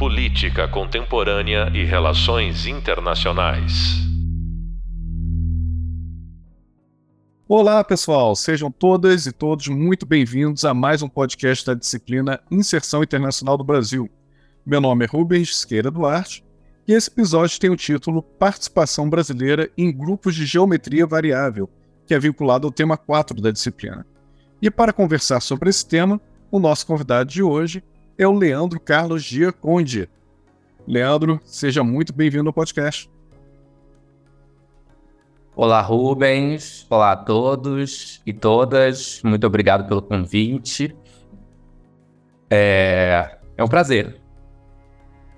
Política Contemporânea e Relações Internacionais. Olá, pessoal, sejam todas e todos muito bem-vindos a mais um podcast da disciplina Inserção Internacional do Brasil. Meu nome é Rubens Esqueira Duarte e esse episódio tem o título Participação Brasileira em Grupos de Geometria Variável, que é vinculado ao tema 4 da disciplina. E para conversar sobre esse tema, o nosso convidado de hoje é o Leandro Carlos Giaconde. Leandro, seja muito bem-vindo ao podcast. Olá, Rubens. Olá a todos e todas. Muito obrigado pelo convite. É, é um prazer.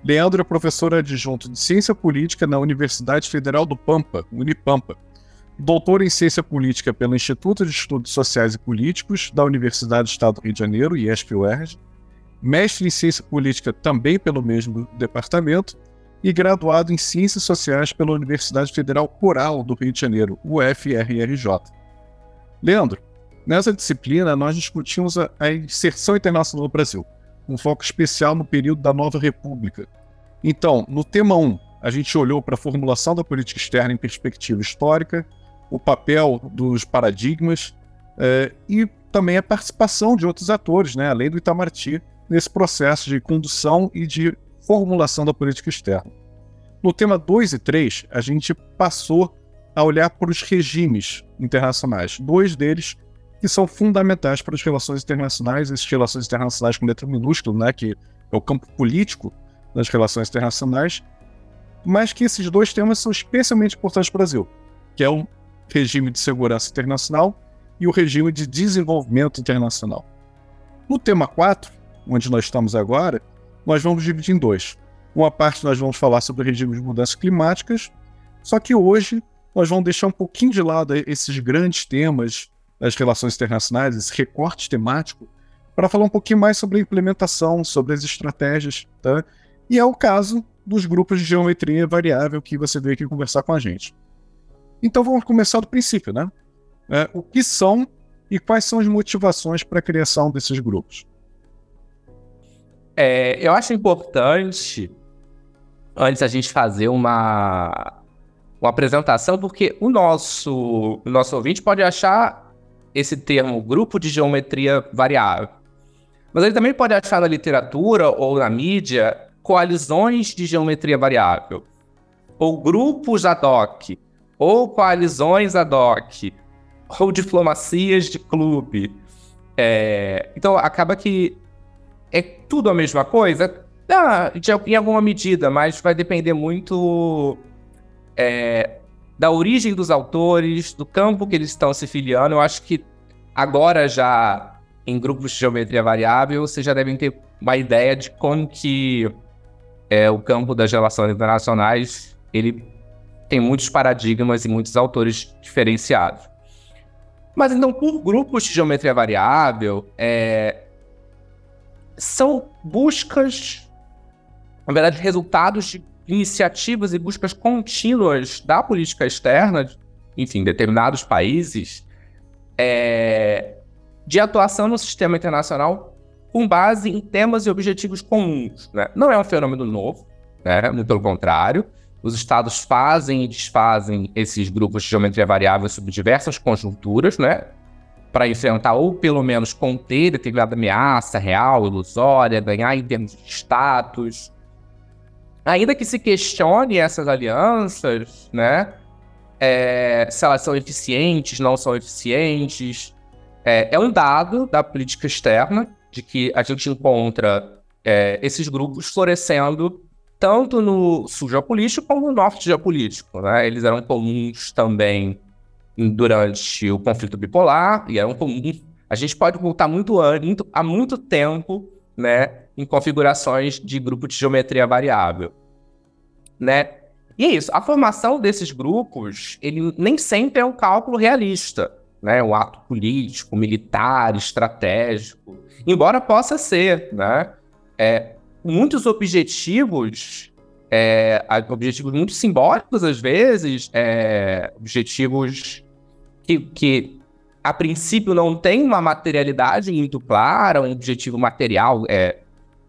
Leandro é professor adjunto de Ciência Política na Universidade Federal do Pampa, Unipampa. Doutor em Ciência Política pelo Instituto de Estudos Sociais e Políticos da Universidade do Estado do Rio de Janeiro, IESP-UERJ mestre em ciência política também pelo mesmo departamento e graduado em ciências sociais pela Universidade Federal Rural do Rio de Janeiro, UFRRJ. Leandro, nessa disciplina nós discutimos a, a inserção internacional no Brasil, um foco especial no período da Nova República. Então, no tema 1, a gente olhou para a formulação da política externa em perspectiva histórica, o papel dos paradigmas eh, e também a participação de outros atores, né, além do Itamaraty, nesse processo de condução e de formulação da política externa. No tema 2 e 3, a gente passou a olhar para os regimes internacionais, dois deles que são fundamentais para as relações internacionais, essas relações internacionais com letra minúscula, né, que é o campo político das relações internacionais, mas que esses dois temas são especialmente importantes para o Brasil, que é o regime de segurança internacional e o regime de desenvolvimento internacional. No tema 4, onde nós estamos agora, nós vamos dividir em dois. Uma parte nós vamos falar sobre o regime de mudanças climáticas, só que hoje nós vamos deixar um pouquinho de lado esses grandes temas das relações internacionais, esse recorte temático, para falar um pouquinho mais sobre a implementação, sobre as estratégias, tá? E é o caso dos grupos de geometria variável que você veio aqui conversar com a gente. Então vamos começar do princípio, né? É, o que são e quais são as motivações para a criação desses grupos? É, eu acho importante, antes a gente fazer uma, uma apresentação, porque o nosso, o nosso ouvinte pode achar esse termo grupo de geometria variável. Mas ele também pode achar na literatura ou na mídia coalizões de geometria variável, ou grupos ad hoc, ou coalizões ad hoc, ou diplomacias de clube. É, então acaba que é tudo a mesma coisa? Ah, em alguma medida, mas vai depender muito é, da origem dos autores, do campo que eles estão se filiando. Eu acho que agora já em grupos de geometria variável, vocês já devem ter uma ideia de como que é, o campo das relações internacionais ele tem muitos paradigmas e muitos autores diferenciados. Mas então, por grupos de geometria variável, é, são buscas, na verdade, resultados de iniciativas e buscas contínuas da política externa, enfim, determinados países, é, de atuação no sistema internacional com base em temas e objetivos comuns. Né? Não é um fenômeno novo, né? muito pelo contrário. Os estados fazem e desfazem esses grupos de geometria variável sob diversas conjunturas, né? Para enfrentar ou pelo menos conter determinada ameaça real, ilusória, ganhar em termos de status. Ainda que se questione essas alianças, né? É, se elas são eficientes, não são eficientes. É, é, um dado da política externa de que a gente encontra é, esses grupos florescendo tanto no sul geopolítico como no norte geopolítico. Né? Eles eram comuns também durante o conflito bipolar, e era um comum. A gente pode voltar muito, muito há muito tempo, né, em configurações de grupo de geometria variável, né? E é isso, a formação desses grupos, ele nem sempre é um cálculo realista, né? Um ato político, militar, estratégico, embora possa ser, né? É, muitos objetivos é, objetivos muito simbólicos às vezes, é, objetivos que, que a princípio não tem uma materialidade muito clara, um objetivo material, é,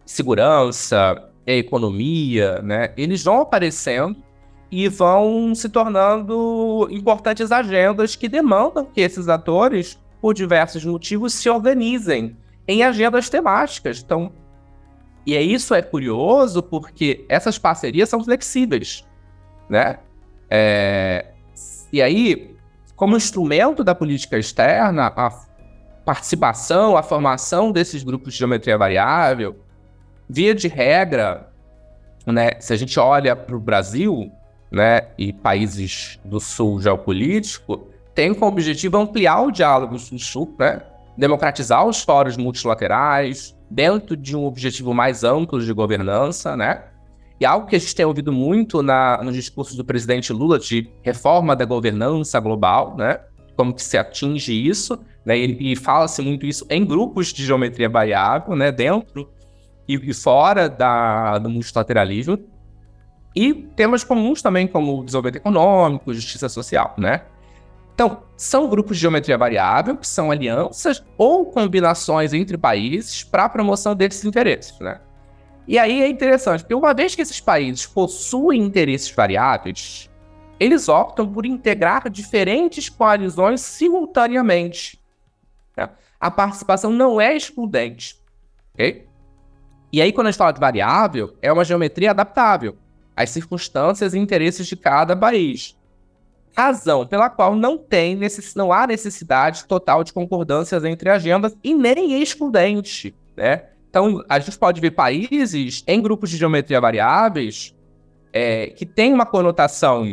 segurança, a economia, né, eles vão aparecendo e vão se tornando importantes agendas que demandam que esses atores, por diversos motivos, se organizem em agendas temáticas. Então, e é isso é curioso porque essas parcerias são flexíveis, né? É, e aí, como instrumento da política externa, a participação, a formação desses grupos de geometria variável, via de regra, né, se a gente olha para o Brasil né, e países do sul geopolítico, tem como objetivo ampliar o diálogo no sul, né, democratizar os fóruns multilaterais, dentro de um objetivo mais amplo de governança, né? E algo que a gente tem ouvido muito na, nos discursos do presidente Lula de reforma da governança global, né? Como que se atinge isso, né? E, e fala-se muito isso em grupos de geometria variável, né? Dentro e, e fora da, do multilateralismo. E temas comuns também, como desenvolvimento econômico, justiça social, né? Então, são grupos de geometria variável, que são alianças ou combinações entre países para a promoção desses interesses, né? E aí é interessante, porque uma vez que esses países possuem interesses variáveis, eles optam por integrar diferentes coalizões simultaneamente. Né? A participação não é excludente, ok? E aí, quando a gente fala de variável, é uma geometria adaptável às circunstâncias e interesses de cada país razão pela qual não tem necess... não há necessidade total de concordâncias entre agendas e nem excludente, né? Então, a gente pode ver países em grupos de geometria variáveis é, que têm uma conotação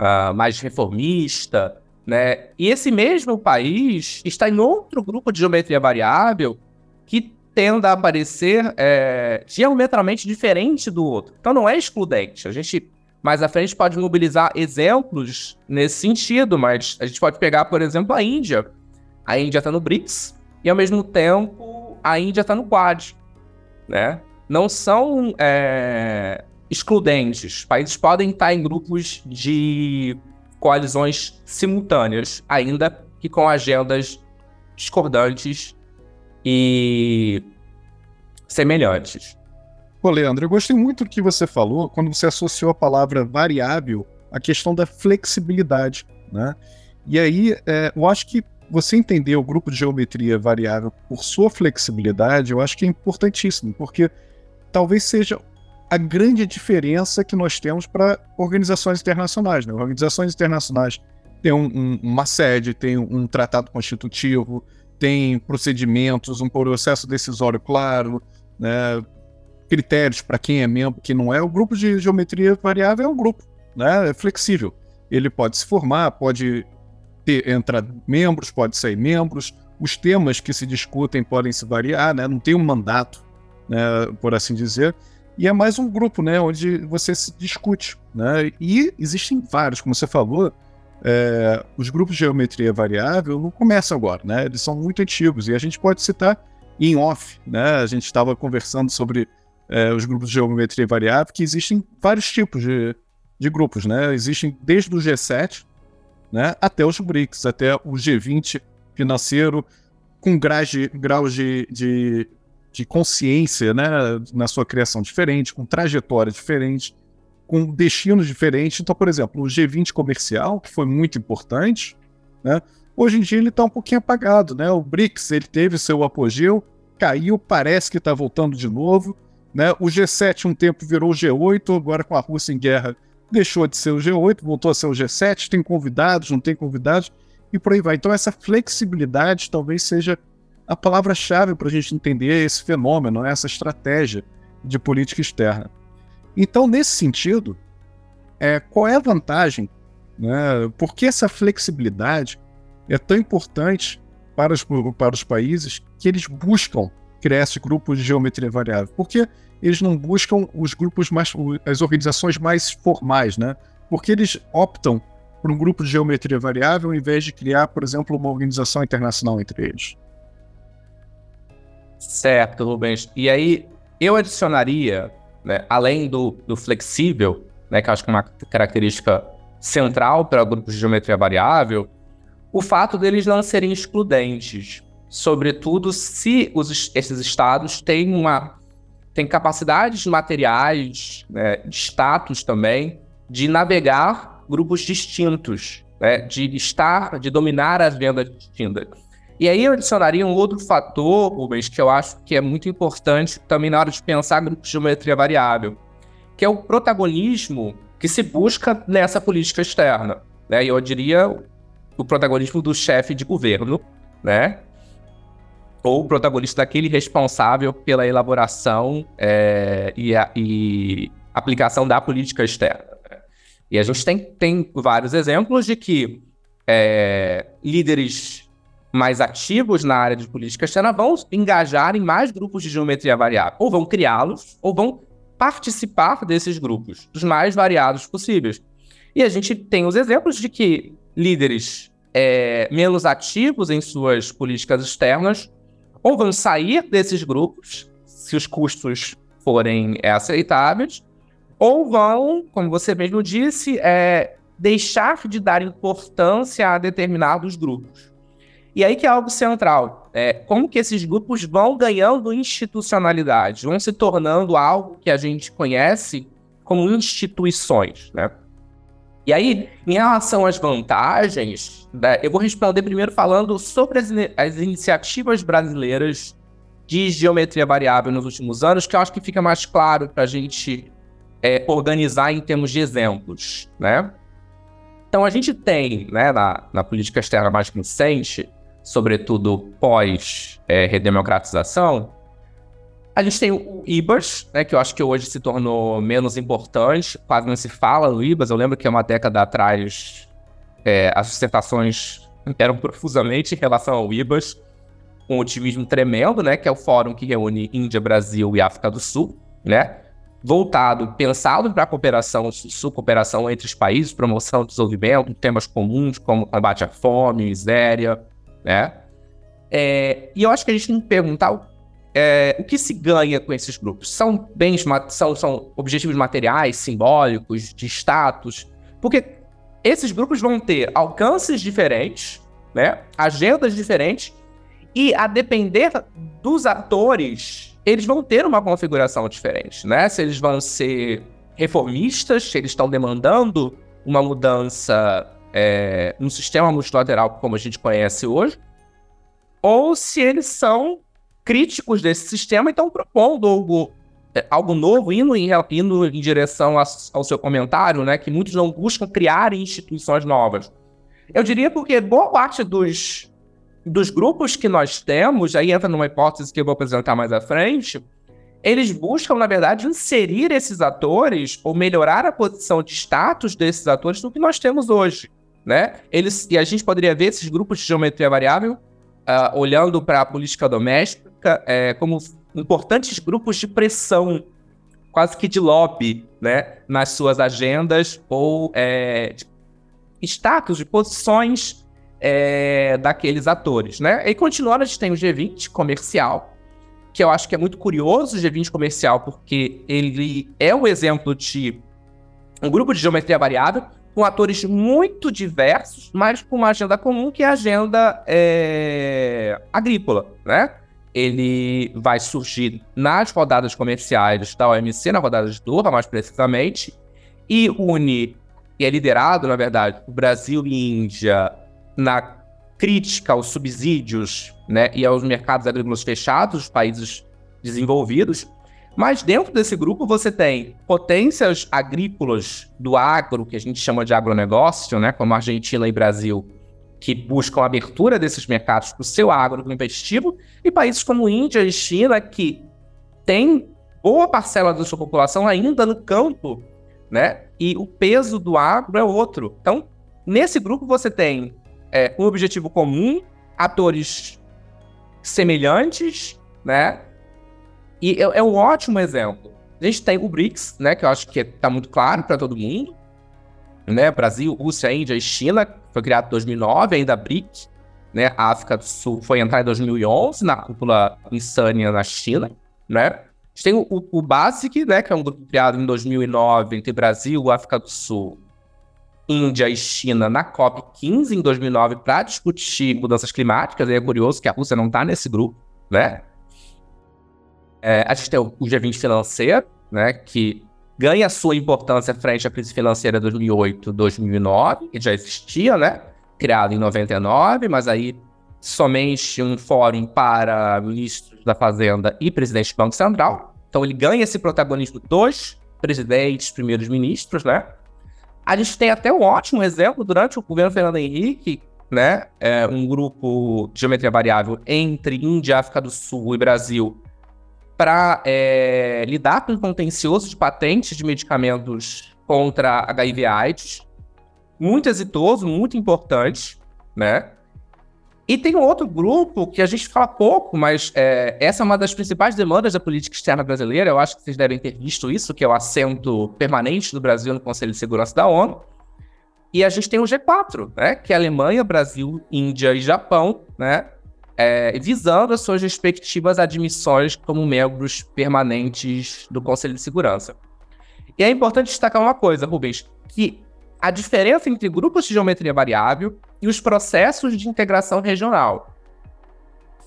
uh, mais reformista, né? E esse mesmo país está em outro grupo de geometria variável que tende a aparecer é, diametralmente diferente do outro. Então, não é excludente. A gente mais à frente pode mobilizar exemplos nesse sentido, mas a gente pode pegar, por exemplo, a Índia. A Índia está no BRICS e, ao mesmo tempo, a Índia está no Quad, né? Não são é, excludentes. Países podem estar em grupos de coalizões simultâneas, ainda que com agendas discordantes e semelhantes. Pô, Leandro, eu gostei muito do que você falou quando você associou a palavra variável à questão da flexibilidade, né? E aí, é, eu acho que você entender o grupo de geometria variável por sua flexibilidade, eu acho que é importantíssimo, porque talvez seja a grande diferença que nós temos para organizações internacionais. Né? Organizações internacionais têm um, um, uma sede, têm um tratado constitutivo, têm procedimentos, um processo decisório claro, né? Critérios para quem é membro, quem não é. O grupo de geometria variável é um grupo, né? É flexível. Ele pode se formar, pode ter, entrar membros, pode sair membros. Os temas que se discutem podem se variar, né? Não tem um mandato, né? Por assim dizer. E é mais um grupo, né? Onde você se discute, né? E existem vários, como você falou. É, os grupos de geometria variável não começam agora, né? Eles são muito antigos e a gente pode citar em off, né? A gente estava conversando sobre é, os grupos de geometria variável, que existem vários tipos de, de grupos, né? Existem desde o G7 né, até os BRICS, até o G20 financeiro, com graus de, graus de, de, de consciência né, na sua criação diferente, com trajetória diferente, com destinos diferentes. Então, por exemplo, o G20 comercial, que foi muito importante, né, hoje em dia ele está um pouquinho apagado. Né? O BRICS ele teve seu apogeu, caiu, parece que está voltando de novo. Né? O G7 um tempo virou o G8, agora com a Rússia em guerra deixou de ser o G8, voltou a ser o G7, tem convidados, não tem convidados, e por aí vai. Então essa flexibilidade talvez seja a palavra-chave para a gente entender esse fenômeno, né? essa estratégia de política externa. Então, nesse sentido, é, qual é a vantagem? Né? Por que essa flexibilidade é tão importante para os, para os países que eles buscam criar esse grupo de geometria variável? Porque eles não buscam os grupos mais, as organizações mais formais, né? Porque eles optam por um grupo de geometria variável ao invés de criar, por exemplo, uma organização internacional entre eles. Certo, Rubens. E aí eu adicionaria, né, além do, do flexível, né, que eu acho que é uma característica central para grupos de geometria variável, o fato deles não serem excludentes sobretudo se os, esses estados têm uma tem capacidades materiais, né, de status também, de navegar grupos distintos, né, de estar, de dominar as vendas distintas. E aí eu adicionaria um outro fator, Rubens, que eu acho que é muito importante também na hora de pensar grupos de geometria variável, que é o protagonismo que se busca nessa política externa. Né? Eu diria o protagonismo do chefe de governo, né? Ou o protagonista daquele responsável pela elaboração é, e, a, e, aplicação da política externa. E a gente tem, tem vários exemplos de que é, líderes mais ativos na área de política externa vão engajar em mais grupos de geometria variável, ou vão criá-los, ou vão participar desses grupos, dos mais variados possíveis. E a gente tem os exemplos de que líderes é, menos ativos em suas políticas externas ou vão sair desses grupos, se os custos forem é, aceitáveis, ou vão, como você mesmo disse, é, deixar de dar importância a determinados grupos. E aí que é algo central. É, como que esses grupos vão ganhando institucionalidade, vão se tornando algo que a gente conhece como instituições, né? E aí, em relação às vantagens, né, eu vou responder primeiro falando sobre as, as, iniciativas brasileiras de geometria variável nos últimos anos, que eu acho que fica mais claro para a gente é, organizar em termos de exemplos, né? Então, a gente tem, né, na, na política externa mais recente, sobretudo pós-redemocratização, é, a gente tem o IBAS, né, que eu acho que hoje se tornou menos importante, quase não se fala no IBAS. Eu lembro que uma década atrás é, as dissertações eram profusamente em relação ao IBAS, com um otimismo tremendo, né, que é o fórum que reúne Índia, Brasil e África do Sul, né, voltado, pensado para a cooperação sul, cooperação entre os países, promoção do desenvolvimento, temas comuns como combate à fome, miséria, né. É, e eu acho que a gente tem que perguntar é, o que se ganha com esses grupos? São bens, são, são objetivos materiais, simbólicos, de status? Porque esses grupos vão ter alcances diferentes, né? agendas diferentes, e a depender dos atores, eles vão ter uma configuração diferente, né? Se eles vão ser reformistas, se eles estão demandando uma mudança é, no sistema multilateral como a gente conhece hoje, ou se eles são críticos desse sistema estão propondo algo, é, algo novo, indo em, indo em direção a, ao seu comentário, né? Que muitos não buscam criar instituições novas. Eu diria porque boa parte dos, dos grupos que nós temos, aí entra numa hipótese que eu vou apresentar mais à frente, eles buscam, na verdade, inserir esses atores ou melhorar a posição de status desses atores no que nós temos hoje, né? Eles, e a gente poderia ver esses grupos de geometria variável uh, olhando para a política doméstica, é, como importantes grupos de pressão, quase que de lobby, né, nas suas agendas ou é, de status, de posições é, daqueles atores, né? E continuando, a gente tem o G20 comercial, que eu acho que é muito curioso o G20 comercial, porque ele é um exemplo de um grupo de geometria variável com atores muito diversos, mas com uma agenda comum que é a agenda é, agrícola, né? Ele vai surgir nas rodadas comerciais da OMC, na rodada de Doha, mais precisamente, e une, e é liderado, na verdade, o Brasil e Índia na crítica aos subsídios né, e aos mercados agrícolas fechados dos países desenvolvidos. Mas dentro desse grupo você tem potências agrícolas do agro, que a gente chama de agronegócio, né, como Argentina e Brasil, que buscam a abertura desses mercados para o seu agro competitivo, e países como Índia e China, que têm boa parcela da sua população ainda no campo, né? E o peso do agro é outro. Então, nesse grupo você tem é, um objetivo comum, atores semelhantes, né? E é, é um ótimo exemplo. A gente tem o BRICS, né? Que eu acho que está muito claro para todo mundo né? Brasil, Rússia, Índia e China, foi criado em 2009, ainda BRIC, né? A África do Sul foi entrar em 2011 na cúpula insânia na China, né? A gente tem o, o, o BASIC, né? Que é um grupo criado em 2009 entre Brasil, África do Sul, Índia e China na COP15 em 2009 para discutir mudanças climáticas. E é curioso que a Rússia não está nesse grupo, né? É, a gente tem o G20 financeiro, né, que ganha sua importância frente à crise financeira de 2008, 2009, que já existia, né, criado em 99, mas aí somente um fórum para ministros da Fazenda e presidente do Banco Central. Então ele ganha esse protagonismo dos presidentes, primeiros ministros, né? A gente tem até um ótimo exemplo durante o governo Fernando Henrique, né? É um grupo de geometria variável entre Índia, África do Sul e Brasil para é, lidar com contencioso de patentes de medicamentos contra HIV/AIDS. Muito exitoso, muito importante, né? E tem um outro grupo que a gente fala pouco, mas é, essa é uma das principais demandas da política externa brasileira. Eu acho que vocês devem ter visto isso, que é o assento permanente do Brasil no Conselho de Segurança da ONU. E a gente tem o G4, né, que é Alemanha, Brasil, Índia e Japão, né, é, visando as suas respectivas admissões como membros permanentes do Conselho de Segurança. E é importante destacar uma coisa, Rubens, que a diferença entre grupos de geometria variável e os processos de integração regional.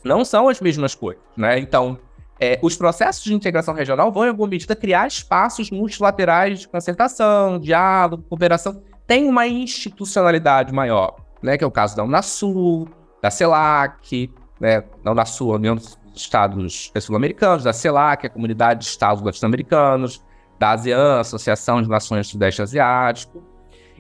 Não são as mesmas coisas, né? Então, é, os processos de integração regional vão, em alguma medida, criar espaços multilaterais de concertação, diálogo, cooperação. Tem uma institucionalidade maior, né? Que é o caso da Unasul, da CELAC, né? Da Unasul, a União dos Estados Sul-Americanos, da CELAC, a Comunidade de Estados Latino-Americanos, da ASEAN, Associação de Nações do Sudeste Asiático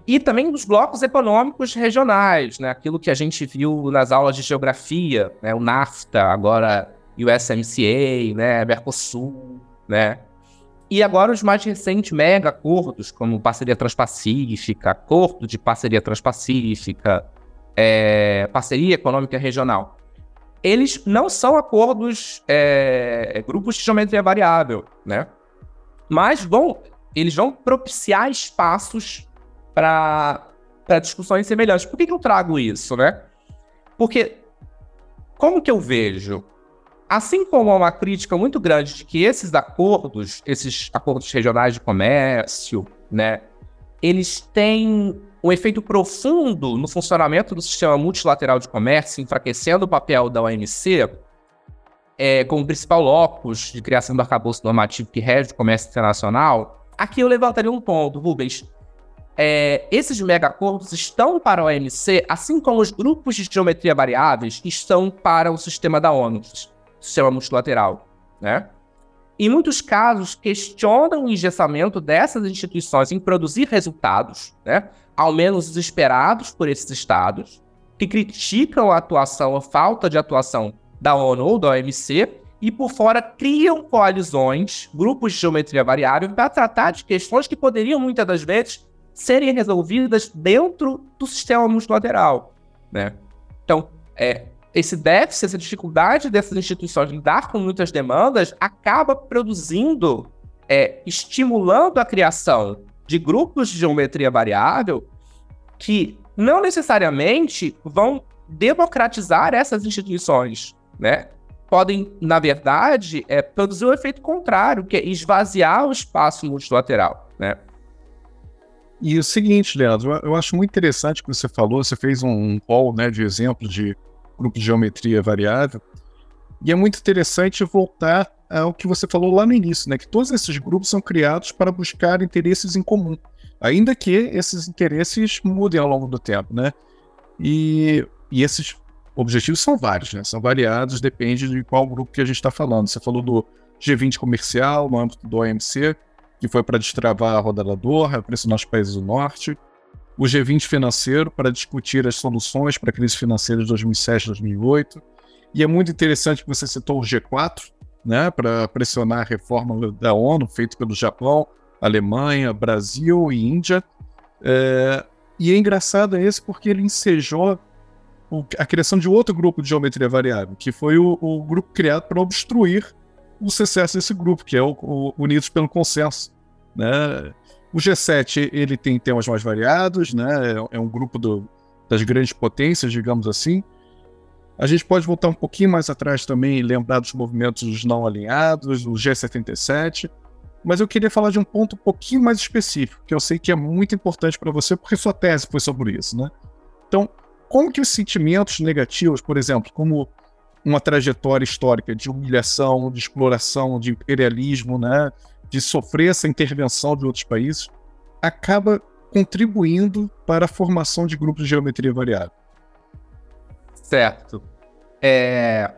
e também dos blocos econômicos regionais, né? Aquilo que a gente viu nas aulas de geografia, né? O NAFTA, agora USMCA, né? Mercosul, né? E agora os mais recentes mega acordos, como Parceria Transpacífica, Acordo de Parceria Transpacífica, é, Parceria Econômica Regional. Eles não são acordos, é, grupos de geometria variável, né? Mas vão, eles vão propiciar espaços para discussões semelhantes. Por que, que eu trago isso, né? Porque, como que eu vejo? Assim como há uma crítica muito grande de que esses acordos, esses acordos regionais de comércio, né, eles têm um efeito profundo no funcionamento do sistema multilateral de comércio, enfraquecendo o papel da OMC é, como principal locus de criação do arcabouço normativo que rege o comércio internacional, aqui eu levantaria um ponto, Rubens é, esses megacorpos estão para a OMC, assim como os grupos de geometria variáveis estão para o sistema da ONU, sistema multilateral, né? Em muitos casos, questionam o engessamento dessas instituições em produzir resultados, né? ao menos os esperados por esses estados, que criticam a atuação ou falta de atuação da ONU ou da OMC, e por fora criam coalizões, grupos de geometria variável, para tratar de questões que poderiam muitas das vezes serem resolvidas dentro do sistema multilateral, né? Então, é, esse déficit, essa dificuldade dessas instituições lidar com muitas demandas acaba produzindo, é, estimulando a criação de grupos de geometria variável que não necessariamente vão democratizar essas instituições, né? Podem, na verdade, é, produzir o um efeito contrário, que é esvaziar o espaço multilateral, né? E o seguinte, Leandro, eu acho muito interessante o que você falou, você fez um call né, de exemplo de grupo de geometria variável, e é muito interessante voltar ao que você falou lá no início, né, que todos esses grupos são criados para buscar interesses em comum, ainda que esses interesses mudem ao longo do tempo, né? E, e esses objetivos são vários, né? São variados, depende de qual grupo que a gente está falando. Você falou do G20 comercial, no âmbito do OMC, que foi para destravar a rodada Doha, pressionar os países do norte. O G20 financeiro, para discutir as soluções para a crise financeira de 2007 e 2008. E é muito interessante que você citou o G4, né, para pressionar a reforma da ONU, feito pelo Japão, Alemanha, Brasil e Índia. É, e é engraçado esse porque ele ensejou a criação de outro grupo de geometria variável, que foi o, o grupo criado para obstruir o sucesso desse grupo, que é o, o Unidos pelo Consenso. Né? O G7 ele tem temas mais variados, né? é, um grupo do, das grandes potências, digamos assim. A gente pode voltar um pouquinho mais atrás também e lembrar dos movimentos não alinhados, o G77. Mas eu queria falar de um ponto um pouquinho mais específico, que eu sei que é muito importante para você, porque sua tese foi sobre isso, né? Então, como que os sentimentos negativos, por exemplo, como uma trajetória histórica de humilhação, de exploração, de imperialismo, né, de sofrer essa intervenção de outros países, acaba contribuindo para a formação de grupos de geometria variável. Certo. É...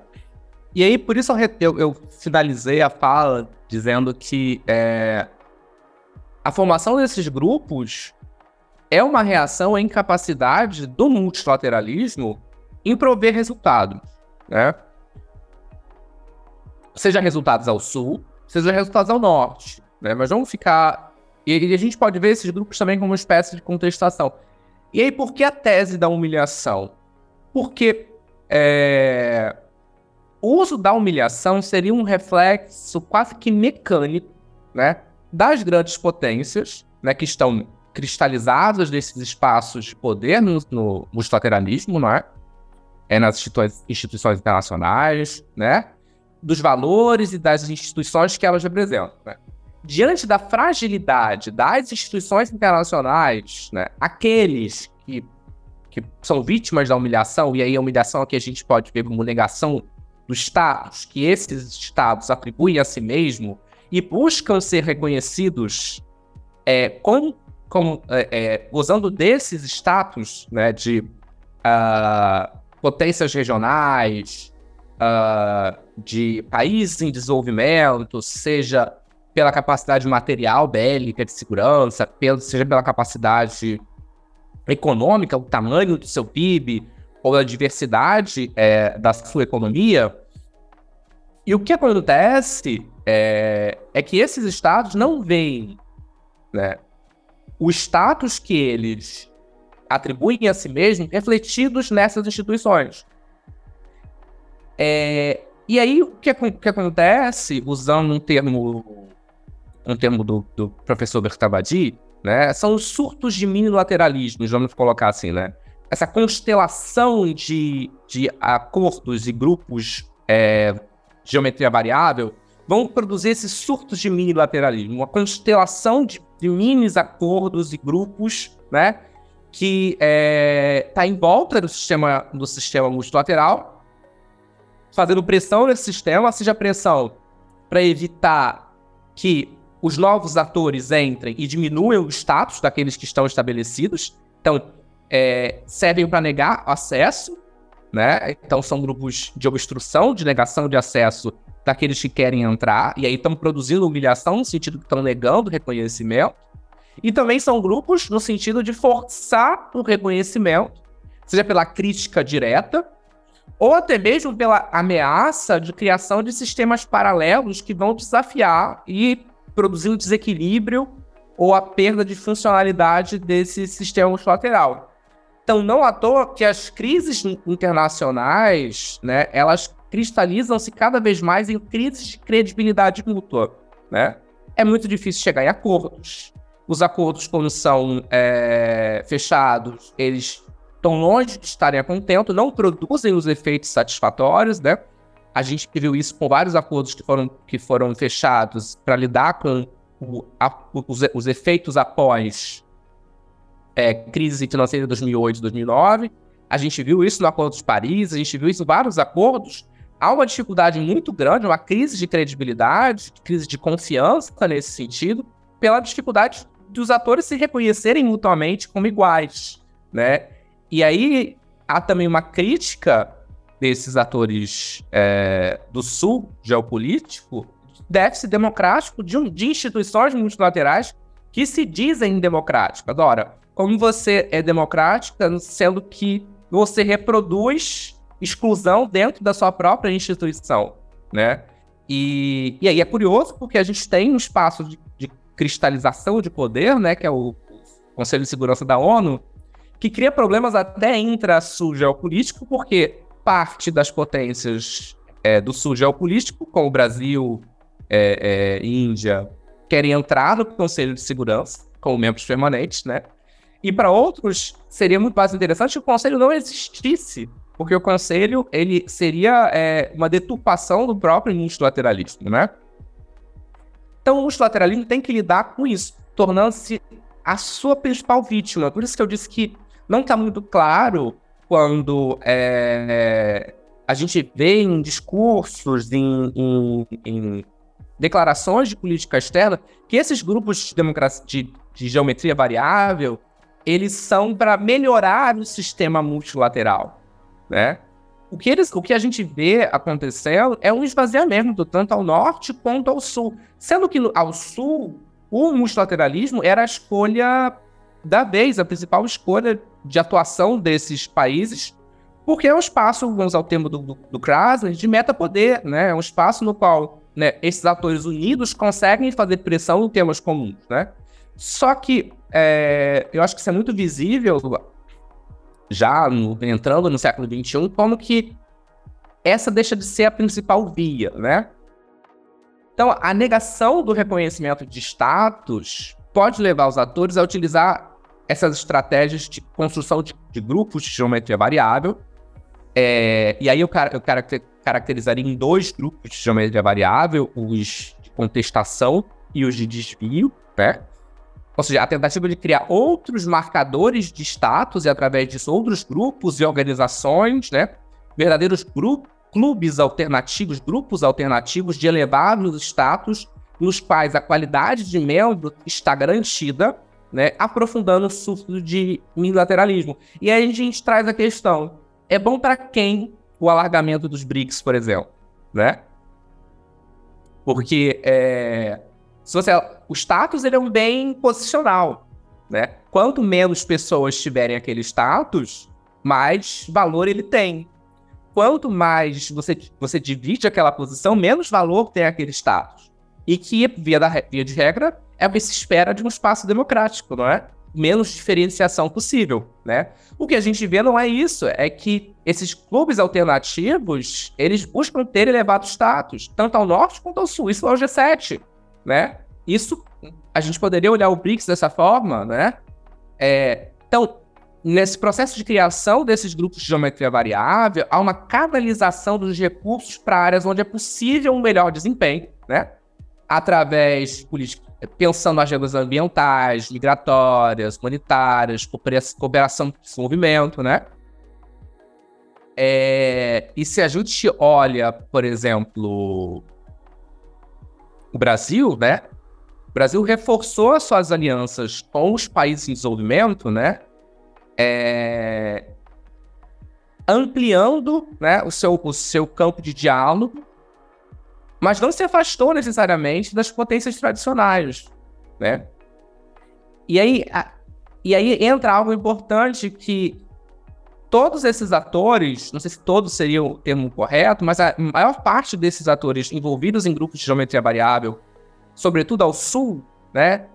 E aí, por isso eu, eu, finalizei a fala dizendo que é... a formação desses grupos é uma reação à incapacidade do multilateralismo em prover resultados né? Seja resultados ao sul, seja resultados ao norte, né? Mas vamos ficar... E a gente pode ver esses grupos também como uma espécie de contestação. E aí, por que a tese da humilhação? Porque é... o uso da humilhação seria um reflexo quase que mecânico, né? Das grandes potências, né? Que estão cristalizadas nesses espaços de poder no, no multilateralismo, não é? é nas instituições internacionais, né? Dos valores e das instituições que elas representam. Né? Diante da fragilidade das instituições internacionais, né, aqueles que, que são vítimas da humilhação, e aí a humilhação aqui a gente pode ver como negação dos Estados, que esses Estados atribuem a si mesmo e buscam ser reconhecidos é, com, com, é, é, gozando desses status né, de uh, potências regionais, uh, de países em desenvolvimento, seja pela capacidade material bélica de segurança, pelo, seja pela capacidade econômica, o tamanho do seu PIB, ou a diversidade é, da sua economia. E o que acontece é, é que esses estados não veem né, o status que eles atribuem a si mesmos refletidos nessas instituições. É, e aí, o que, que, acontece, usando um termo, um termo do, do professor Bertabadi, né, são os surtos de minilateralismo, vamos colocar assim, né? Essa constelação de, de acordos e grupos é, de geometria variável vão produzir esses surtos de minilateralismo, uma constelação de, de minis acordos e grupos, né? que está é, tá em volta do sistema, do sistema multilateral, fazendo pressão nesse sistema, seja pressão para evitar que os novos atores entrem e diminuam o status daqueles que estão estabelecidos. Então, é, servem para negar acesso, né? Então, são grupos de obstrução, de negação de acesso daqueles que querem entrar, e aí estão produzindo humilhação no sentido que estão negando reconhecimento. E também são grupos no sentido de forçar o reconhecimento, seja pela crítica direta, ou até mesmo pela ameaça de criação de sistemas paralelos que vão desafiar e produzir um desequilíbrio ou a perda de funcionalidade desse sistema multilateral. Então, não à toa que as crises internacionais, né, elas cristalizam-se cada vez mais em crises de credibilidade mútua, né? É muito difícil chegar em acordos. Os acordos, quando são é, fechados, eles estão longe de estarem a contento, não produzem os efeitos satisfatórios, né? A gente viu isso com vários acordos que foram, que foram fechados para lidar com o, a, os, os, efeitos após é, crise financeira de 2008 e 2009. A gente viu isso no Acordo de Paris, a gente viu isso em vários acordos. Há uma dificuldade muito grande, uma crise de credibilidade, crise de confiança nesse sentido, pela dificuldade dos atores se reconhecerem mutuamente como iguais, né? E aí há também uma crítica desses atores é, do sul geopolítico, déficit democrático de, de instituições multilaterais que se dizem democráticas. Ora, como você é democrática, sendo que você reproduz exclusão dentro da sua própria instituição, né? E, e aí é curioso porque a gente tem um espaço de, de cristalização de poder, né, que é o Conselho de Segurança da ONU, que cria problemas até intra-sul geopolítico, porque parte das potências é, do sul geopolítico, como o Brasil, é, é, Índia, querem entrar no Conselho de Segurança como membros permanentes, né? E para outros, seria muito mais interessante que o Conselho não existisse, porque o Conselho ele seria é, uma deturpação do próprio multilateralismo, né? Então o multilateralismo tem que lidar com isso, tornando-se a sua principal vítima. Por isso que eu disse que não está muito claro quando é, a gente vê em discursos, em, em, em declarações de política externa, que esses grupos de, de, de geometria variável, eles são para melhorar o sistema multilateral, né? O que, eles, o que a gente vê acontecendo é um esvaziamento, tanto ao norte quanto ao sul. Sendo que ao sul, o multilateralismo era a escolha da vez, a principal escolha de atuação desses países porque é um espaço, vamos usar o termo do, do, do Krasner, de metapoder, né? É um espaço no qual né, esses atores unidos conseguem fazer pressão em temas comuns, né? Só que é, eu acho que isso é muito visível já no, entrando no século XXI, como que essa deixa de ser a principal via, né? Então, a negação do reconhecimento de status pode levar os atores a utilizar essas estratégias de construção de, de grupos de geometria variável é, e aí eu, eu caracterizaria em dois grupos de geometria variável, os de contestação e os de desvio, né? Ou seja, a tentativa de criar outros marcadores de status e através disso outros grupos e organizações, né? Verdadeiros clubes alternativos, grupos alternativos de elevados status, nos quais a qualidade de membro está garantida, né? Aprofundando o surto de unilateralismo. E aí a gente traz a questão: é bom para quem o alargamento dos BRICS, por exemplo, né? Porque é, se você, o status ele é um bem posicional, né? Quanto menos pessoas tiverem aquele status, mais valor ele tem. Quanto mais você, você divide aquela posição, menos valor tem aquele status. E que, via, da, via de regra, é o que se espera de um espaço democrático, não é? menos diferenciação possível, né? O que a gente vê não é isso, é que esses clubes alternativos, eles buscam ter elevado status, tanto ao norte quanto ao sul, isso é o G7, né? Isso, a gente poderia olhar o BRICS dessa forma, né? É, então, nesse processo de criação desses grupos de geometria variável, há uma canalização dos recursos para áreas onde é possível um melhor desempenho, né? Através de pensando nas regras ambientais, migratórias, humanitárias, cooperação com desenvolvimento, né? É, e se a gente olha, por exemplo, o Brasil, né? O Brasil reforçou as suas alianças com os países em desenvolvimento, né? É, ampliando né, o, seu, o seu campo de diálogo mas não se afastou necessariamente das potências tradicionais, né? E aí, a, e aí entra algo importante que todos esses atores, não sei se todos seriam o termo correto, mas a maior parte desses atores envolvidos em grupos de geometria variável, sobretudo ao sul, né,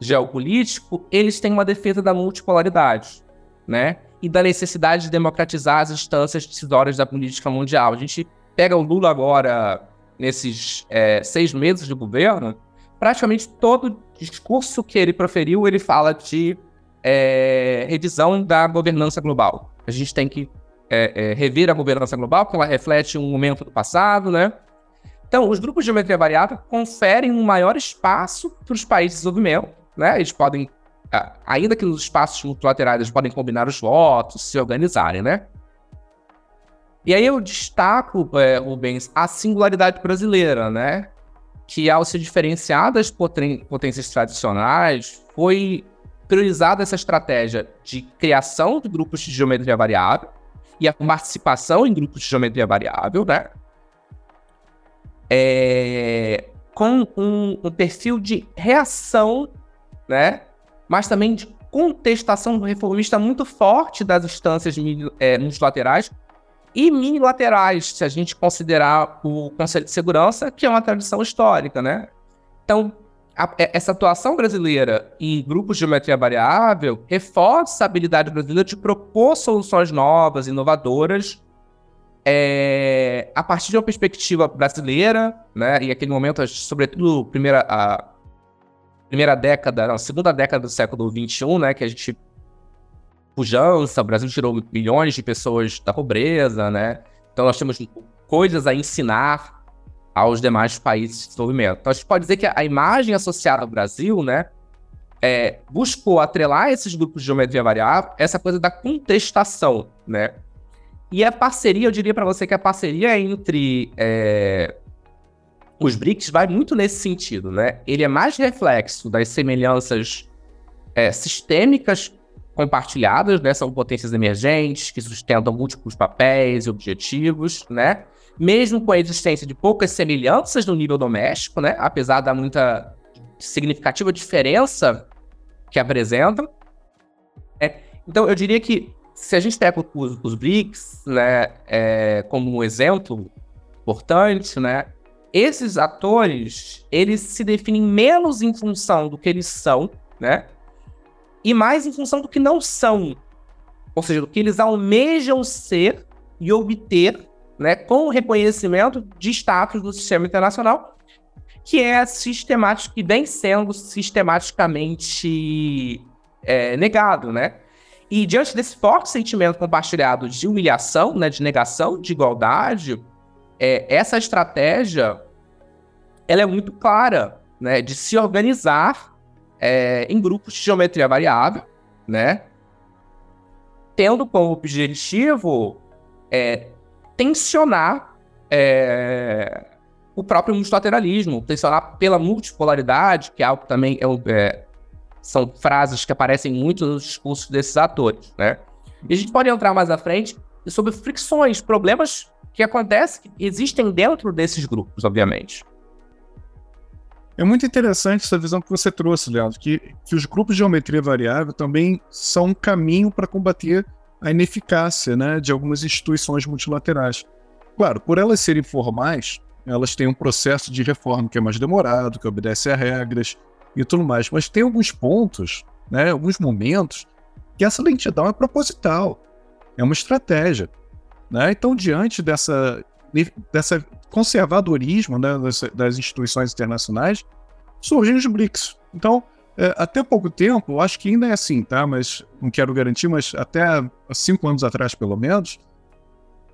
geopolítico, eles têm uma defesa da multipolaridade, né, e da necessidade de democratizar as instâncias decisórias da política mundial. A gente pega o Lula agora nesses é, seis meses de governo, praticamente todo discurso que ele proferiu, ele fala de é, revisão da governança global. A gente tem que é, é, rever a governança global, porque ela reflete um momento do passado, né? Então, os grupos de geometria variável conferem um maior espaço para os países de desenvolvimento, né? Eles podem, ainda que nos espaços multilaterais, eles podem combinar os votos, se organizarem, né? E aí eu destaco, é, Rubens, a singularidade brasileira, né? Que ao se diferenciar das potências tradicionais, foi priorizada essa estratégia de criação de grupos de geometria variável e a participação em grupos de geometria variável, né? É, com um, um, perfil de reação, né? Mas também de contestação reformista muito forte das instâncias é, multilaterais e minilaterais, se a gente considerar o Conselho de Segurança, que é uma tradição histórica, né? Então, a, é, essa atuação brasileira em grupos de geometria variável reforça a habilidade brasileira de propor soluções novas, inovadoras, é, a partir de uma perspectiva brasileira, né? E aquele momento, sobretudo, primeira, a primeira década, a segunda década do século XXI, né? Que a gente pujança, o Brasil tirou milhões de pessoas da pobreza, né? Então nós temos coisas a ensinar aos demais países de desenvolvimento. Então a gente pode dizer que a imagem associada ao Brasil, né, é, buscou atrelar esses grupos de geometria variável essa coisa da contestação, né? E a parceria, eu diria para você que a parceria entre é, os BRICS vai muito nesse sentido, né? Ele é mais reflexo das semelhanças é, sistêmicas compartilhadas, né? São potências emergentes que sustentam múltiplos papéis e objetivos, né? Mesmo com a existência de poucas semelhanças no nível doméstico, né? Apesar da muita significativa diferença que apresentam. É, então, eu diria que se a gente pega os, os BRICS, né, é, como um exemplo importante, né? Esses atores, eles se definem menos em função do que eles são, né? E mais em função do que não são. Ou seja, do que eles almejam ser e obter né, com o reconhecimento de status do sistema internacional, que é sistemático, que vem sendo sistematicamente é, negado, né? E diante desse forte sentimento compartilhado de humilhação, né, de negação de igualdade, é, essa estratégia ela é muito clara, né, de se organizar é, em grupos de geometria variável, né? Tendo como objetivo é, tensionar é, o próprio multilateralismo, tensionar pela multipolaridade, que é algo que também é, é, são frases que aparecem muito nos discursos desses atores, né? E a gente pode entrar mais à frente sobre fricções, problemas que acontecem, que existem dentro desses grupos, obviamente. É muito interessante essa visão que você trouxe, Leandro, que, que os grupos de geometria variável também são um caminho para combater a ineficácia né, de algumas instituições multilaterais. Claro, por elas serem formais, elas têm um processo de reforma que é mais demorado, que obedece a regras e tudo mais, mas tem alguns pontos, né, alguns momentos, que essa lentidão é proposital, é uma estratégia. Né? Então, diante dessa dessa conservadorismo né, das, das, instituições internacionais, surgem os BRICS. Então, é, até pouco tempo, acho que ainda é assim, tá? Mas não quero garantir, mas até cinco anos atrás, pelo menos,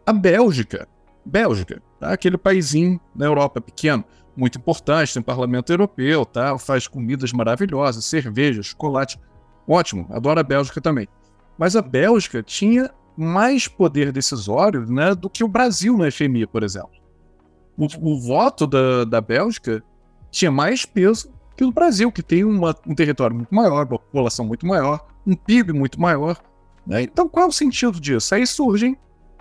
a Bélgica, Bélgica, tá? aquele paísinho na Europa pequeno, muito importante, tem parlamento europeu, tá? faz comidas maravilhosas, cerveja, chocolate, ótimo, adoro a Bélgica também. Mas a Bélgica tinha mais poder decisório né, do que o Brasil no FMI, por exemplo. O, o voto da, da Bélgica tinha mais peso que o Brasil, que tem uma, um território muito maior, uma população muito maior, um PIB muito maior. Né? Então, qual é o sentido disso? Aí surgem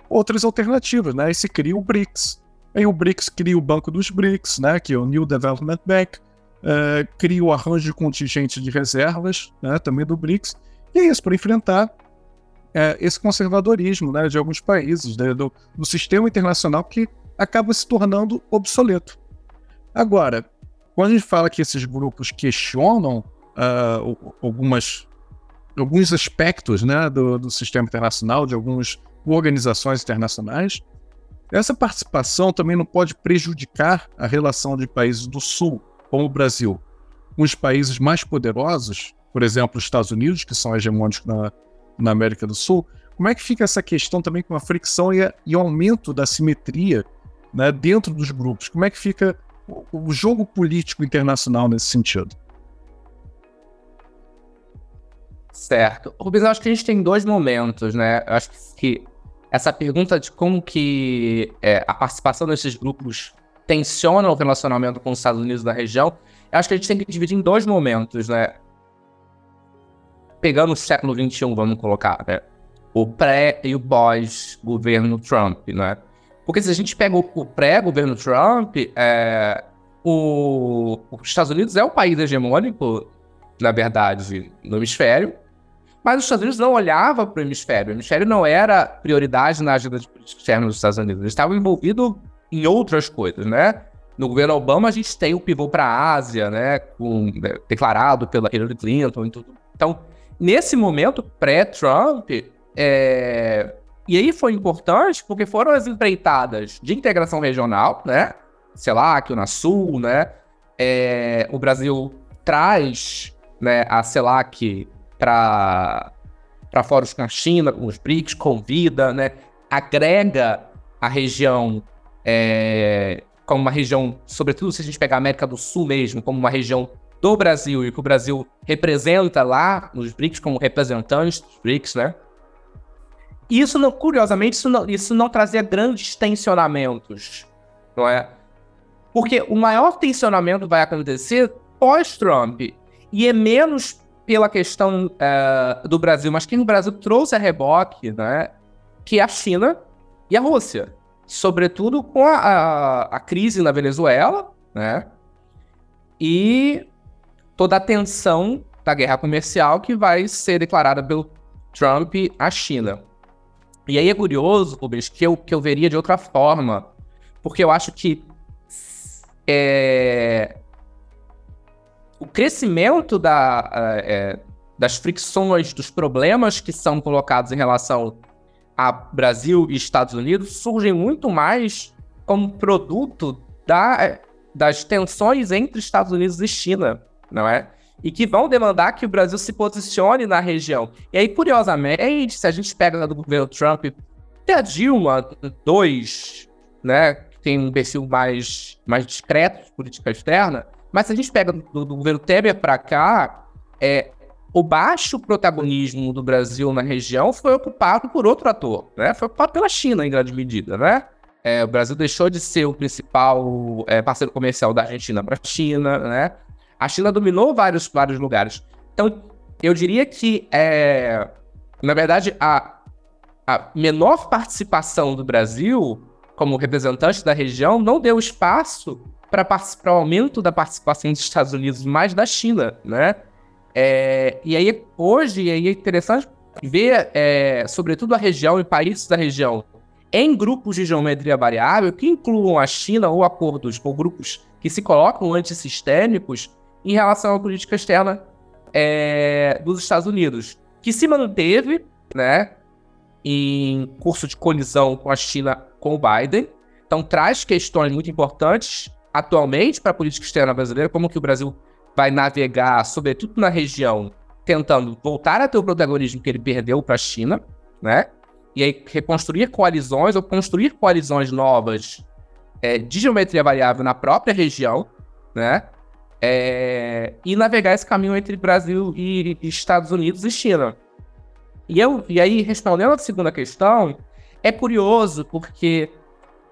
outras alternativas, né? Aí se cria o BRICS. Aí o BRICS cria o Banco dos BRICS, né? que é o New Development Bank, uh, cria o arranjo de contingente de reservas, né? também do BRICS, e é isso, para enfrentar é, esse conservadorismo né, de alguns países, né, do, do sistema internacional que acaba se tornando obsoleto. Agora, quando a gente fala que esses grupos questionam uh, algumas, alguns aspectos né, do, do, sistema internacional, de algumas organizações internacionais, essa participação também não pode prejudicar a relação de países do Sul, como o Brasil, com os países mais poderosos, por exemplo, os Estados Unidos, que são hegemônicos na, na América do Sul, como é que fica essa questão também com a fricção e, a, e o aumento da simetria né, dentro dos grupos? Como é que fica o, jogo político internacional nesse sentido? Certo. Rubens, eu acho que a gente tem dois momentos, né? Eu acho que essa pergunta de como que é, a participação desses grupos tensiona o relacionamento com os Estados Unidos da região, eu acho que a gente tem que dividir em dois momentos, né? pegando o século XXI, vamos colocar, né? O pré e o pós-governo Trump, né? Porque se a gente pega o, pré-governo Trump, é, o, os Estados Unidos é o país hegemônico, na verdade, no hemisfério, mas os Estados Unidos não olhava para o hemisfério. O hemisfério não era prioridade na agenda de política externa dos Estados Unidos. Ele estava envolvido em outras coisas, né? No governo Obama, a gente tem o pivô para a Ásia, né? Com, né, declarado pela Hillary Clinton e tudo. Então, nesse momento pré-Trump, é... e aí foi importante porque foram as empreitadas de integração regional, né? Sei lá, aqui na Sul, né? É... O Brasil traz né, a CELAC para fóruns com a China, com os BRICS, convida, né? Agrega a região é, como uma região, sobretudo se a gente pegar a América do Sul mesmo, como uma região do Brasil e que o Brasil representa lá nos BRICS como representante dos BRICS, né? E isso, não, curiosamente, isso não, isso não trazia grandes tensionamentos, não é? Porque o maior tensionamento vai acontecer pós-Trump. E é menos pela questão é, do Brasil, mas quem no Brasil trouxe a reboque, né? Que é a China e a Rússia. Sobretudo com a, a, a crise na Venezuela, né? E toda a tensão da guerra comercial que vai ser declarada pelo Trump à China. E aí é curioso, Rubens, que eu, que eu veria de outra forma, porque eu acho que é, o crescimento da, é, das fricções, dos problemas que são colocados em relação a Brasil e Estados Unidos surgem muito mais como produto da, das tensões entre Estados Unidos e China, não é? E que vão demandar que o Brasil se posicione na região. E aí, curiosamente, se a gente pega do governo Trump, até a Dilma, dois, né, que tem um perfil mais, mais discreto de política externa, mas se a gente pega do, do governo Temer para cá, é, o baixo protagonismo do Brasil na região foi ocupado por outro ator, né? Foi ocupado pela China, em grande medida, né? É, o Brasil deixou de ser o principal é, parceiro comercial da Argentina para a China, né? A China dominou vários, vários lugares. Então, eu diria que, é, na verdade, a, a menor participação do Brasil como representante da região não deu espaço para o aumento da participação dos Estados Unidos, mais da China, né? É, e aí, hoje, aí é interessante ver, é, sobretudo, a região e países da região em grupos de geometria variável que incluam a China ou acordos ou grupos que se colocam antissistêmicos em relação à política externa é, dos Estados Unidos, que se manteve, né, em curso de colisão com a China com o Biden. Então traz questões muito importantes atualmente para a política externa brasileira, como que o Brasil vai navegar, sobretudo na região, tentando voltar a ter o protagonismo que ele perdeu para a China, né? E aí reconstruir coalizões ou construir coalizões novas é, de geometria variável na própria região, né? É, e navegar esse caminho entre Brasil e, e Estados Unidos e China. E, eu, e aí, respondendo a segunda questão, é curioso porque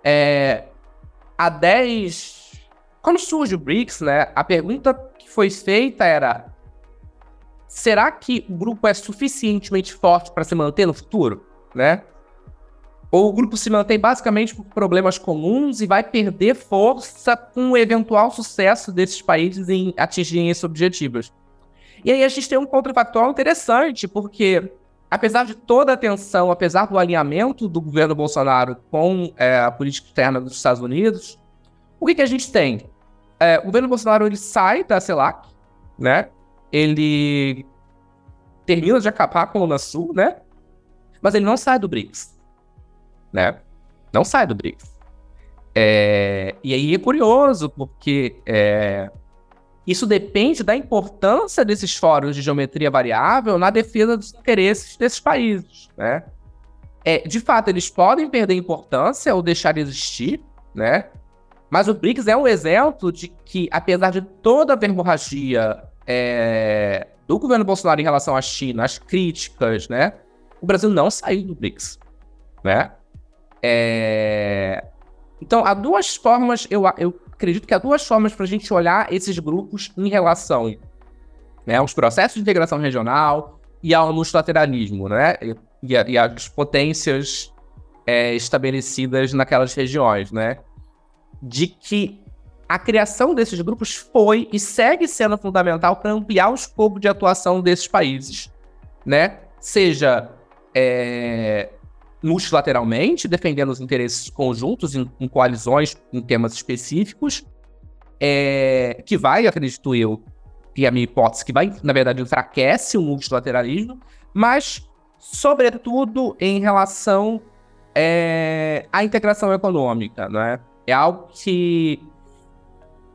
é, há 10, quando surge o BRICS, né, a pergunta que foi feita era: será que o grupo é suficientemente forte para se manter no futuro, né? Ou o grupo se mantém basicamente por problemas comuns e vai perder força com o eventual sucesso desses países em atingirem esses objetivos? E aí a gente tem um contrafactual interessante, porque apesar de toda a tensão, apesar do alinhamento do governo Bolsonaro com é, a política externa dos Estados Unidos, o que, que a gente tem? é, o governo Bolsonaro ele sai da CELAC, né? Ele termina de acabar com o Unasul, né? Mas ele não sai do BRICS, né? Não sai do BRICS. É, e aí é curioso, porque é, isso depende da importância desses fóruns de geometria variável na defesa dos interesses desses países, né? É, de fato, eles podem perder importância ou deixar de existir, né? Mas o BRICS é um exemplo de que, apesar de toda a verborragia é, do governo Bolsonaro em relação à China, as críticas, né? O Brasil não saiu do BRICS, né? É... Então, há duas formas, eu, eu acredito que há duas formas para a gente olhar esses grupos em relação né, aos processos de integração regional e ao multilateralismo, né? E, e as potências é, estabelecidas naquelas regiões, né? de que a criação desses grupos foi e segue sendo fundamental para ampliar o escopo de atuação desses países, né? Seja é, multilateralmente, defendendo os interesses conjuntos em, em coalizões em temas específicos, é, que vai, acredito eu, e a minha hipótese, que vai, na verdade, enfraquece o multilateralismo, mas, sobretudo, em relação é, à integração econômica, né? é algo que,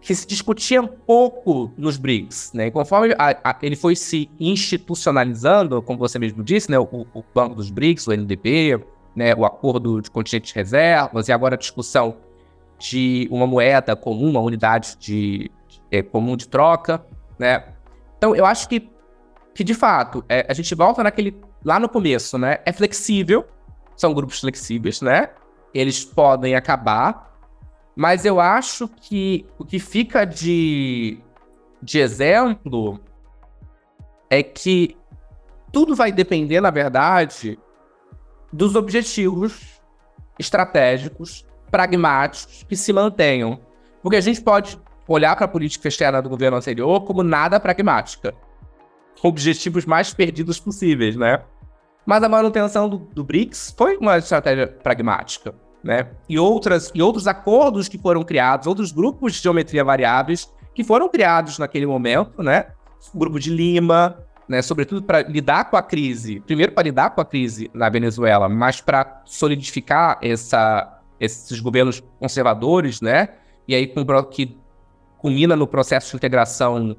que se discutia um pouco nos BRICS, né? Conforme a, a, ele foi se institucionalizando, como você mesmo disse, né? O, o, Banco dos BRICS, o NDB, né? O acordo de contingente de reservas e agora a discussão de uma moeda comum, uma unidade de, de é, comum de troca, né? Então, eu acho que, que de fato, é, a gente volta naquele lá no começo, né? É flexível, são grupos flexíveis, né? Eles podem acabar, mas eu acho que o que fica de, de exemplo é que tudo vai depender, na verdade, dos objetivos estratégicos, pragmáticos que se mantenham. Porque a gente pode olhar para a política externa do governo anterior como nada pragmática. Objetivos mais perdidos possíveis, né? Mas a manutenção do, do BRICS foi uma estratégia pragmática, né? E, outras, e outros acordos que foram criados, outros grupos de geometria variáveis que foram criados naquele momento, né? O grupo de Lima, né, sobretudo para lidar com a crise, primeiro para lidar com a crise na Venezuela, mas para solidificar essa, esses governos conservadores, né, e aí com, que culmina no processo de integração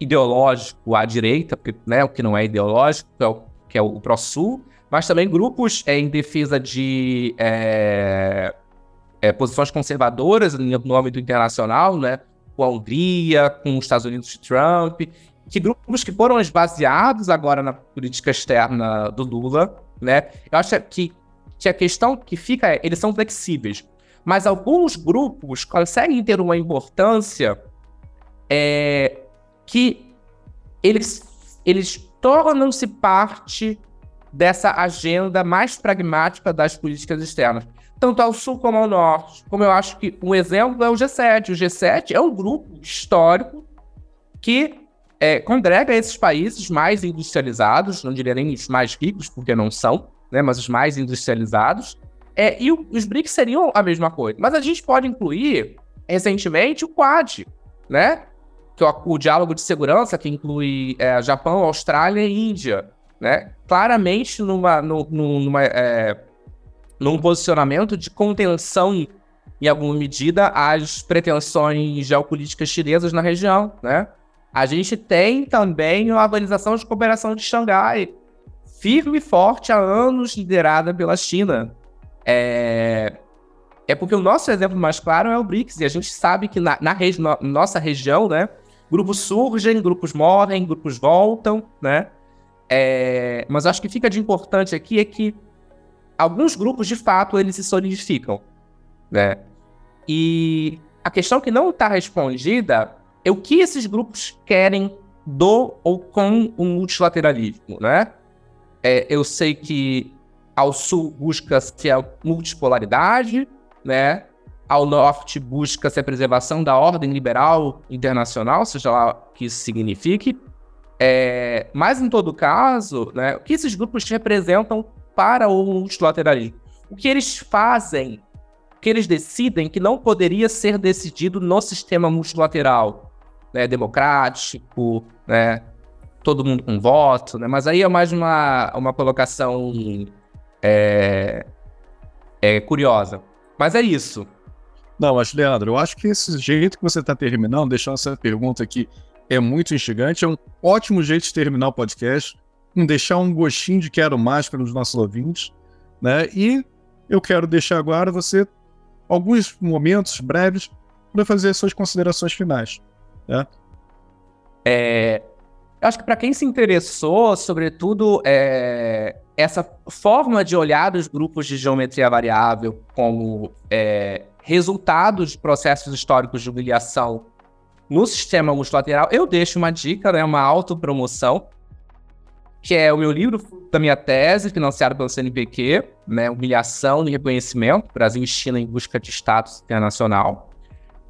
ideológico à direita, porque, né, o que não é ideológico, é o, que é o ProSul, mas também grupos é, em defesa de é, é, posições conservadoras no âmbito internacional, né, com a Hungria, com os Estados Unidos de Trump, que grupos que foram esvaziados agora na política externa do Lula, né? Eu acho que, que a questão que fica é, eles são flexíveis, mas alguns grupos conseguem ter uma importância é, que eles, eles tornam-se parte dessa agenda mais pragmática das políticas externas, tanto ao sul como ao norte. Como eu acho que um exemplo é o G7. O G7 é um grupo histórico que é, congrega esses países mais industrializados, não diria nem os mais ricos, porque não são, né, mas os mais industrializados, é, e os BRICS seriam a mesma coisa. Mas a gente pode incluir, recentemente, o Quad, né? Que é o, o diálogo de segurança que inclui é, Japão, Austrália e Índia, né? Claramente numa, numa, é, num posicionamento de contenção, em alguma medida, às pretensões geopolíticas chinesas na região, né? A gente tem também a Organização de Cooperação de Xangai, firme e forte há anos, liderada pela China. É, é porque o nosso exemplo mais claro é o BRICS, e a gente sabe que na, na regi no, nossa região, né, grupos surgem, grupos morrem, grupos voltam, né? É, mas acho que fica de importante aqui é que alguns grupos, de fato, eles se solidificam, né? E a questão que não está respondida é o que esses grupos querem do ou com o multilateralismo, né? É, eu sei que ao sul busca-se a multipolaridade, né? Ao norte busca-se a preservação da ordem liberal internacional, seja lá o que isso signifique. É, mas, em todo caso, né, o que esses grupos representam para o multilateralismo? O que eles fazem, o que eles decidem que não poderia ser decidido no sistema multilateral? Né, democrático, né, todo mundo com voto, né, mas aí é mais uma, uma colocação é, é, curiosa. Mas é isso. Não, mas Leandro, eu acho que esse jeito que você está terminando, deixando essa pergunta aqui, é muito instigante, é um ótimo jeito de terminar o podcast, deixar um gostinho de quero mais para os nossos ouvintes, né? E eu quero deixar agora você alguns momentos breves para fazer suas considerações finais. Né? É, acho que para quem se interessou, sobretudo, é, essa forma de olhar os grupos de geometria variável como é, resultados de processos históricos de humilhação no sistema multilateral, eu deixo uma dica, né, uma autopromoção, que é o meu livro da minha tese, financiado pelo CNPq, né, Humilhação e Reconhecimento, Brasil e China em Busca de Status Internacional,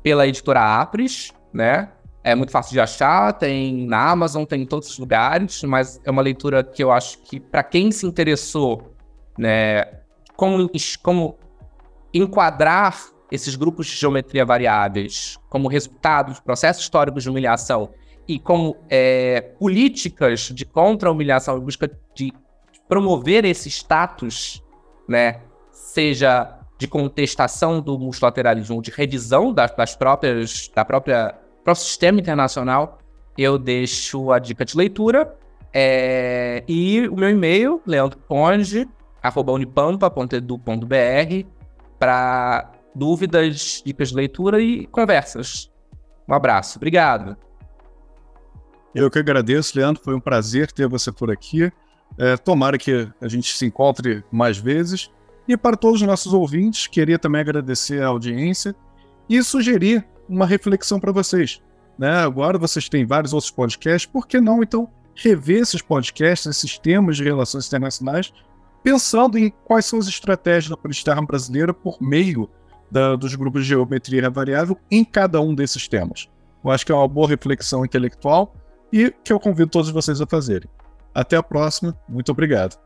pela editora Apres, né, é muito fácil de achar, tem na Amazon, tem em todos os lugares, mas é uma leitura que eu acho que para quem se interessou, né, como, como enquadrar esses grupos de geometria variáveis como resultado de processos históricos de humilhação e como é, políticas de contra-humilhação em busca de promover esse status, né, seja de contestação do multilateralismo, de revisão das, das próprias, da própria para o sistema internacional, eu deixo a dica de leitura é, e o meu e-mail, leandroconde.unipampa.edu.br para dúvidas, dicas de leitura e conversas. Um abraço. Obrigado. Eu que agradeço, Leandro. Foi um prazer ter você por aqui. É, tomara que a gente se encontre mais vezes. E para todos os nossos ouvintes, queria também agradecer a audiência e sugerir uma reflexão para vocês. Né? Agora vocês têm vários outros podcasts, por que não então rever esses podcasts, esses temas de relações internacionais, pensando em quais são as estratégias da política brasileira por meio da, dos grupos de geometria variável em cada um desses temas. Eu acho que é uma boa reflexão intelectual e que eu convido todos vocês a fazerem. Até a próxima, muito obrigado.